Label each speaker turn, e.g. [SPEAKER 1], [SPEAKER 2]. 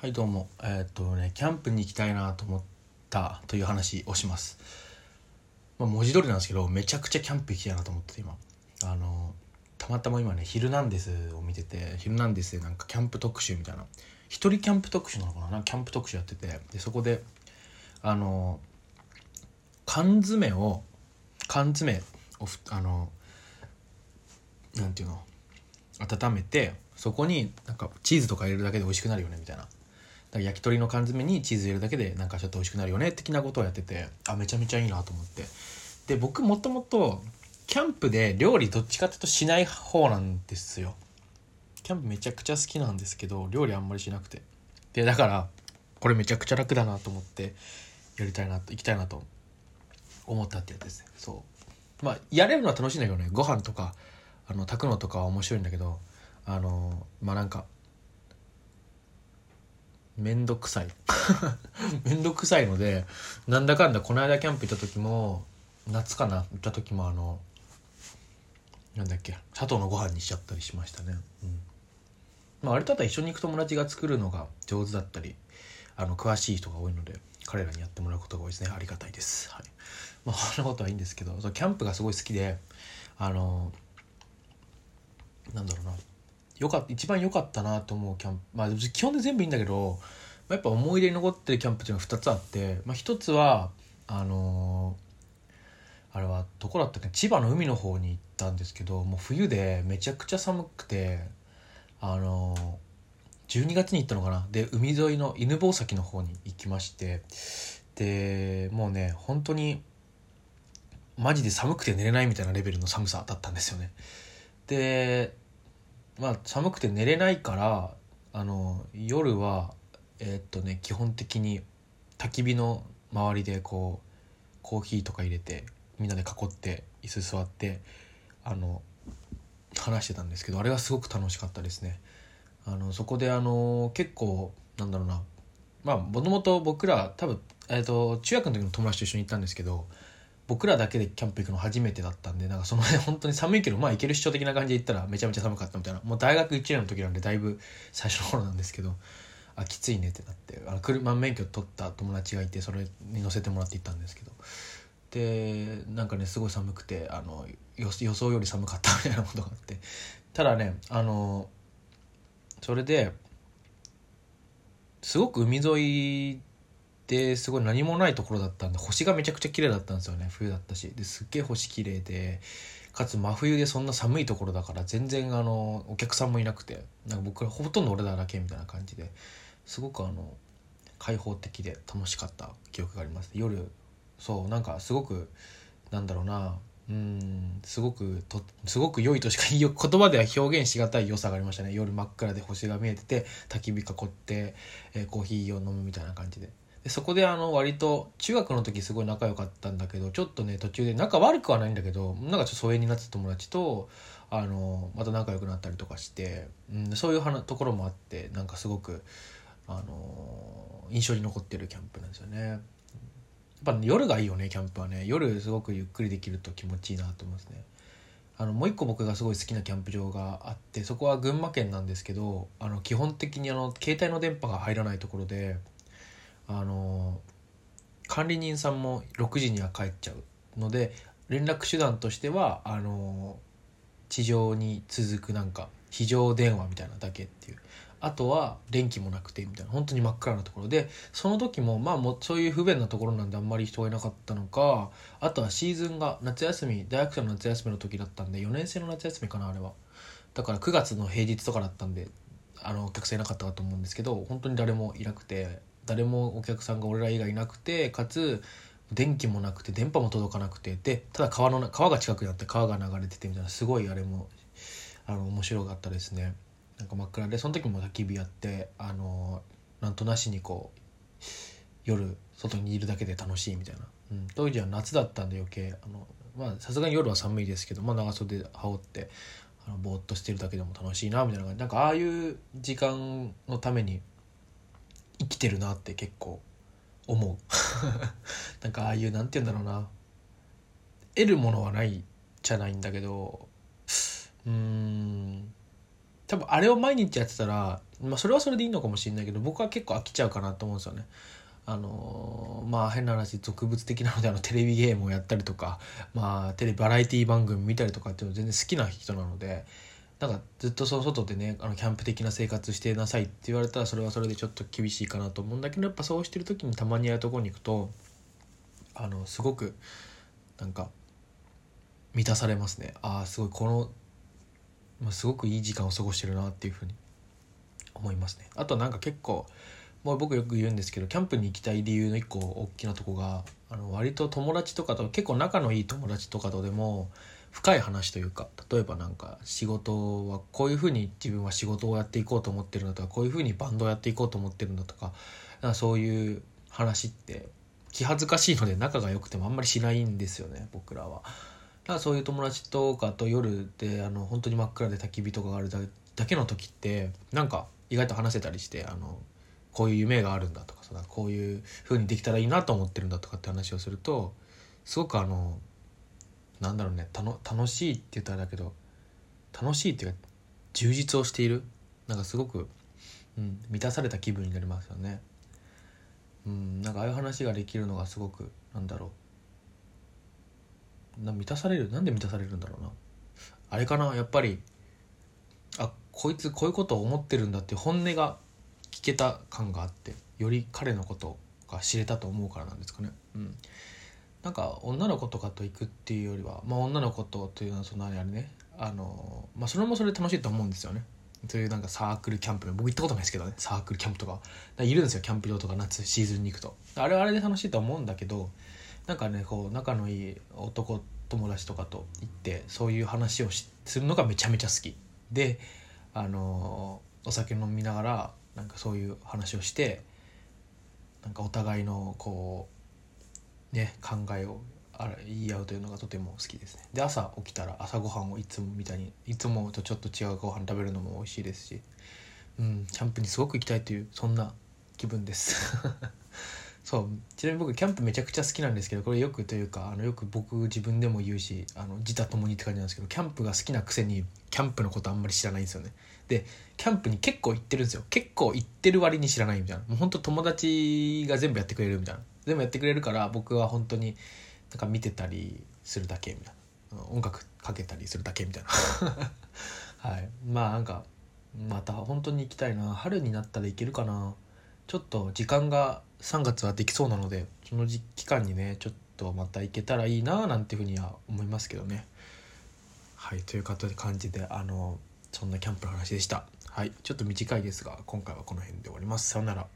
[SPEAKER 1] はいどうも。えーっとねキャンプに行きたいなと思ったという話をします、まあ、文字通りなんですけどめちゃくちゃキャンプ行きたいなと思ってて今。あのたまたま今ね「ヒルナンデス」を見てて「ヒルナンデス」でなんかキャンプ特集みたいな。一人キャンプ特集なのかな？なかキャンプ特集やってて。でそこであの缶詰を缶詰をあのなんていうの？温めてそこになんかチーズとか入れるだけで美味しくなるよねみたいな。か焼き鳥の缶詰にチーズ入れるだけでなんかちょっと美味しくなるよね的なことをやっててあめちゃめちゃいいなと思って。で僕もともとキャンプで料理どっちかっていうとしない方なんですよ。キャンプめちゃくちゃ好きなんですけど料理あんまりしなくて。でだからこれめちゃくちゃ楽だなと思ってやりたいなと行きたいなと思ったってやつですね。そう。まあやれるのは楽しいんだけどね。ご飯とかあの炊くのとかは面白いんだけどあのまあなんかめんどくさい。めんどくさいのでなんだかんだこの間キャンプ行った時も夏かな行った時もあのなんだっけ佐藤のご飯にしちゃったりしましたね。うん。まああれとは一緒に行く友達が作るのが上手だったりあの詳しい人が多いので彼らにやってもらうことが多いですね。ありがたいです。はい。まあそんなことはいいんですけどそキャンプがすごい好きであのなんだろうな。よか一番良かったなと思うキャンプ。まあ基本で全部いいんだけどまあやっぱ思い出に残ってるキャンプっていうのが2つあって、まあ、1つはあのあれはどこだったっけ千葉の海の方に行ったんですけどもう冬でめちゃくちゃ寒くてあの12月に行ったのかな？で海沿いの犬吠埼の方に行きましてでもうね本当にマジで寒くて寝れないみたいなレベルの寒さだったんですよね。でまあ寒くて寝れないからあの夜はえーっとね基本的に焚き火の周りでこうコーヒーとか入れてみんなで囲って椅子座ってあの話してたんですけどあれがすごく楽しかったですね。あのそこであの結構なんだろうな。まあもともと僕ら多分、えー、と中学の時の友達と一緒に行ったんですけど僕らだけでキャンプ行くの初めてだったんでなんかそのね本当に寒いけどまあ行ける主張的な感じで行ったらめちゃめちゃ寒かったみたいな。もう大学1年の時なんでだいぶ最初の頃なんですけどあきついねってなってあの車免許取った友達がいてそれに乗せてもらって行ったんですけど。でなんかねすごい寒くてあの予予想より寒かったみたいなことがあって。ただねあのそれですごく海沿いですごい何もないところだったんで星がめちゃくちゃ綺麗だったんですよね。冬だったし。ですっげえ星綺麗でかつ真冬でそんな寒いところだから全然あのお客さんもいなくて。なんか僕らほとんど俺らだけみたいな感じで。すごくあの開放的で楽しかった記憶があります。夜そうなんかすごくなんだろうな。うんすごくとすごく良いとしか言葉では表現しがたい良さがありましたね。夜真っ暗で星が見えてて焚き火囲って、えーコーヒーを飲むみたいな感じで。でそこであの割と中学の時すごい仲良かったんだけどちょっとね途中で仲悪くはないんだけどなんかちょっと疎遠になってた友達とあのまた仲良くなったりとかして、うん、そういうところもあってなんかすごくあの印象に残ってるキャンプなんですよね。やっぱ夜がいいよねキャンプはね夜すごくゆっくりできると気持ちいいなと思いますねあのもう一個僕がすごい好きなキャンプ場があってそこは群馬県なんですけどあの基本的にあの携帯の電波が入らないところであの管理人さんも6時には帰っちゃうので連絡手段としてはあの地上に続くなんか非常電話みたいなだけっていう。あとは電気もなくてみたいな。本当に真っ暗なところでその時もまあもうそういう不便なところなんであんまり人がいなかったのかあとはシーズンが夏休み大学生の夏休みの時だったんで4年生の夏休みかなあれは。だから9月の平日とかだったんであのお客さんいなかったかと思うんですけど本当に誰もいなくて誰もお客さんが俺ら以外いなくてかつ電気もなくて電波も届かなくてでただ川の川が近くにあって川が流れててみたいなすごいあれもあの面白かったですね。なんか真っ暗でその時も焚き火やってあのなんとなしにこう夜外にいるだけで楽しいみたいな、うん、当時は夏だったんで余計あのまあさすがに夜は寒いですけど、まあ、長袖羽織ってあのぼーっとしてるだけでも楽しいなみたいな感じ。なんかああいう時間のためにきてるなって結構思う。なんかああいうなんて言うんだろうな。得るものはないじゃないんだけどうーん。多分あれを毎日やってたら、まあ、それはそれでいいのかもしれないけど僕は結構飽きちゃうかなと思うんですよね。あのまあ変な話俗物的なのであのテレビゲームをやったりとか、まあ、テレビバラエティ番組見たりとかっていうの全然好きな人なのでなんかずっとその外でねあのキャンプ的な生活してなさいって言われたらそれはそれでちょっと厳しいかなと思うんだけどやっぱそうしてる時にたまにやるとこに行くとあのすごくなんか満たされますね。ああすごいこの、まあ、すごくいい時間を過ごしてるなっていうふうに思いますね。あとなんか結構もう僕よく言うんですけどキャンプに行きたい理由の一個大きなとこがあの割と友達とかと結構仲のいい友達とかとでも深い話というか例えばなんか仕事はこういうふうに自分は仕事をやっていこうと思ってるんだとかこういうふうにバンドをやっていこうと思ってるんだとかかそういう話って気恥ずかしいので仲が良くてもあんまりしないんですよね僕らは。だからそういう友達とかと夜であの本当に真っ暗で焚き火とかがあるだけの時ってなんか意外と話せたりしてあのこういう夢があるんだとかさこういう風にできたらいいなと思ってるんだとかって話をするとすごくあのなんだろうね楽しいって言ったらだけど楽しいっていうか充実をしているなんかすごく、うん、満たされた気分になりますよね。うん、なんかああいう話ができるのがすごくなんだろうな満たされるなんで満たされるんだろうなあれかなやっぱりあこいつこういうことを思ってるんだって本音が聞けた感があってより彼のことが知れたと思うからなんですかね。うんなんか女の子とかと行くっていうよりは、まあ、女の子とというのはそのあれねあの、まあ、それもそれ楽しいと思うんですよね。そういうなんかサークルキャンプ僕行ったことないですけどねサークルキャンプとか。いるんですよキャンプ場とか夏シーズンに行くと。あれはあれで楽しいと思うんだけどなんかねこう仲のいい男友達とかと行ってそういう話をするのがめちゃめちゃ好き。であのお酒飲みながらなんかそういう話をしてなんかお互いのこうね考えを言い合うというのがとても好きですね。で朝起きたら朝ごはんをいつもみたいにいつもとちょっと違うご飯食べるのも美味しいですしうんキャンプにすごく行きたいというそんな気分です。そうちなみに僕キャンプめちゃくちゃ好きなんですけどこれよくというかあのよく僕自分でも言うしあの自他ともにって感じなんですけどキャンプが好きなくせにキャンプのことあんまり知らないんですよね。でキャンプに結構行ってるんですよ。結構行ってる割に知らないみたいな。もうほんと友達が全部やってくれるみたいな。全部やってくれるから僕は本当になんか見てたりするだけみたいな。音楽かけたりするだけみたいな。はい。まあなんかまた本当に行きたいな。春になったらいけるかな。ちょっと時間が3月はできそうなのでその期間にねちょっとまた行けたらいいななんていうふうには思いますけどね。はいという感じであのそんなキャンプの話でした。はいちょっと短いですが今回はこの辺で終わります。さようなら。